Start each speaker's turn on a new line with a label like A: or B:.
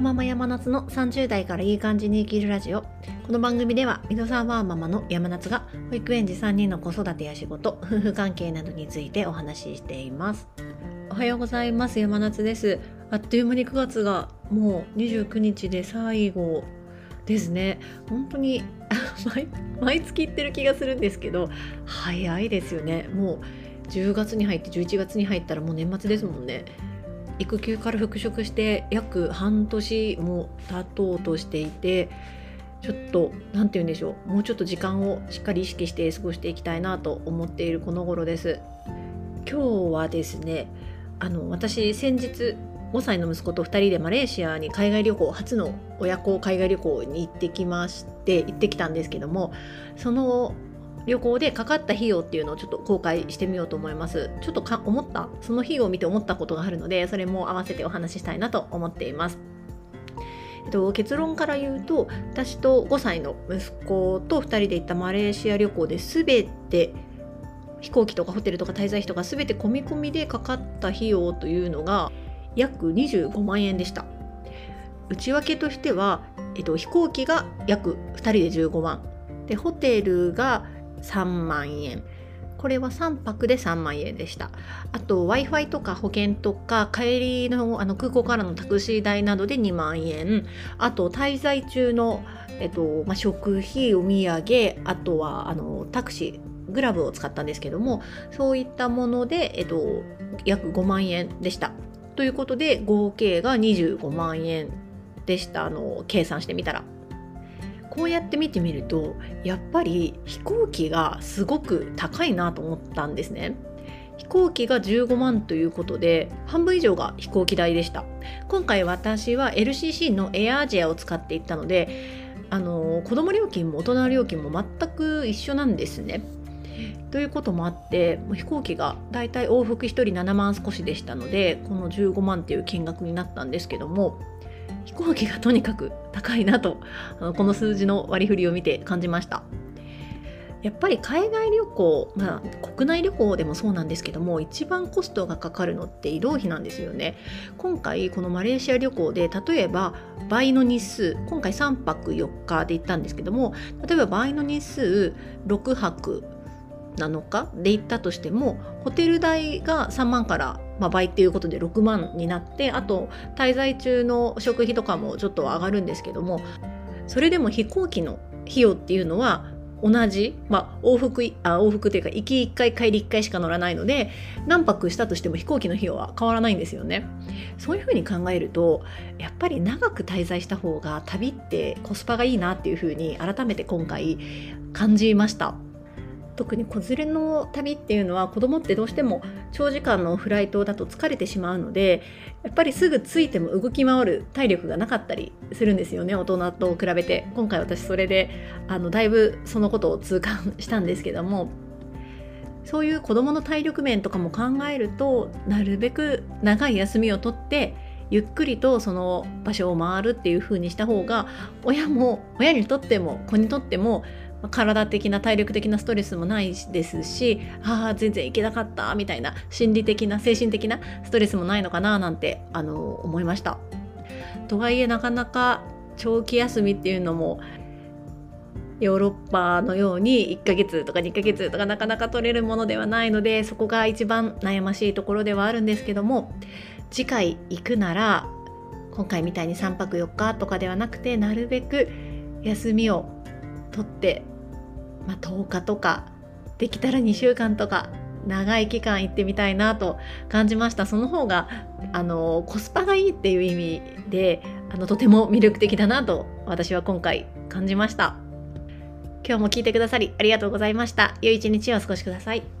A: ーママ山夏の30代からいい感じに生きるラジオ。この番組では水沢ワーママの山夏が保育園児3人の子育てや仕事夫婦関係などについてお話ししています。おはようございます。山夏です。あっという間に9月がもう29日で最後ですね。本当に 毎毎月行ってる気がするんですけど早いですよね。もう10月に入って11月に入ったらもう年末ですもんね。育休から復職して約半年も経とうとしていてちょっと何て言うんでしょう。もうちょっと時間をしっかり意識して過ごしていきたいなと思っているこの頃です。今日はですねあの私先日5歳の息子と2人でマレーシアに海外旅行初の親子海外旅行に行ってきまして行ってきたんですけどもその旅行でかかった費用っていうのをちょっと公開してみようと思います。ちょっとか思った？その費用を見て思ったことがあるのでそれも合わせてお話ししたいなと思っています。えっと、結論から言うと私と5歳の息子と2人で行ったマレーシア旅行で全て飛行機とかホテルとか滞在費とか全て込み込みでかかった費用というのが約25万円でした。内訳としては、えっと、飛行機が約2人で15万。でホテルが3万円これは3泊で3万円でした。あと w i f i とか保険とか帰りのあの空港からのタクシー代などで2万円あと滞在中の、えっとまあ、食費お土産あとはあのタクシーグラブを使ったんですけどもそういったもので、えっと、約5万円でした。ということで合計が25万円でした。あの計算してみたら。こうやって見てみるとやっぱり飛行機がすごく高いなと思ったんですね。飛行機が15万ということで半分以上が飛行機代でした。今回私は LCC のエアアジアを使っていったのであの子供料金も大人料金も全く一緒なんですね。ということもあって飛行機がだいたい往復1人7万少しでしたのでこの15万っていう金額になったんですけども飛行機がとにかく高いなとこの数字の割り振りを見て感じました。やっぱり海外旅行、まあ、国内旅行でもそうなんですけども一番コストがかかるのって移動費なんですよね。今回このマレーシア旅行で例えば倍の日数今回3泊4日で行ったんですけども例えば倍の日数6泊7日で行ったとしてもホテル代が3万からまあ、倍っていうことで6万になってあと滞在中の食費とかもちょっと上がるんですけどもそれでも飛行機の費用っていうのは同じ、まあ、往復あ往復というか行き1回帰り1回しか乗らないので何泊したとしても飛行機の費用は変わらないんですよね。そういうふうに考えるとやっぱり長く滞在した方が旅ってコスパがいいなっていうふうに改めて今回感じました。特に子連れの旅っていうのは子供ってどうしても長時間のフライトだと疲れてしまうのでやっぱりすぐ着いても動き回る体力がなかったりするんですよね大人と比べて。今回私それであのだいぶそのことを痛感したんですけどもそういう子供の体力面とかも考えるとなるべく長い休みをとってゆっくりとその場所を回るっていう風にした方が親も親にとっても子にとっても体的な体力的なストレスもないですしああ全然行けなかったみたいな心理的な精神的なストレスもないのかななんてあの思いました。とはいえなかなか長期休みっていうのもヨーロッパのように1ヶ月とか2ヶ月とかなかなか取れるものではないのでそこが一番悩ましいところではあるんですけども次回行くなら今回みたいに3泊4日とかではなくてなるべく休みを取ってまあ、10日とかできたら2週間とか長い期間行ってみたいなと感じました。その方があのコスパがいいっていう意味であのとても魅力的だなと私は今回感じました。今日も聞いてくださりありがとうございました。良い一日をお過ごしください。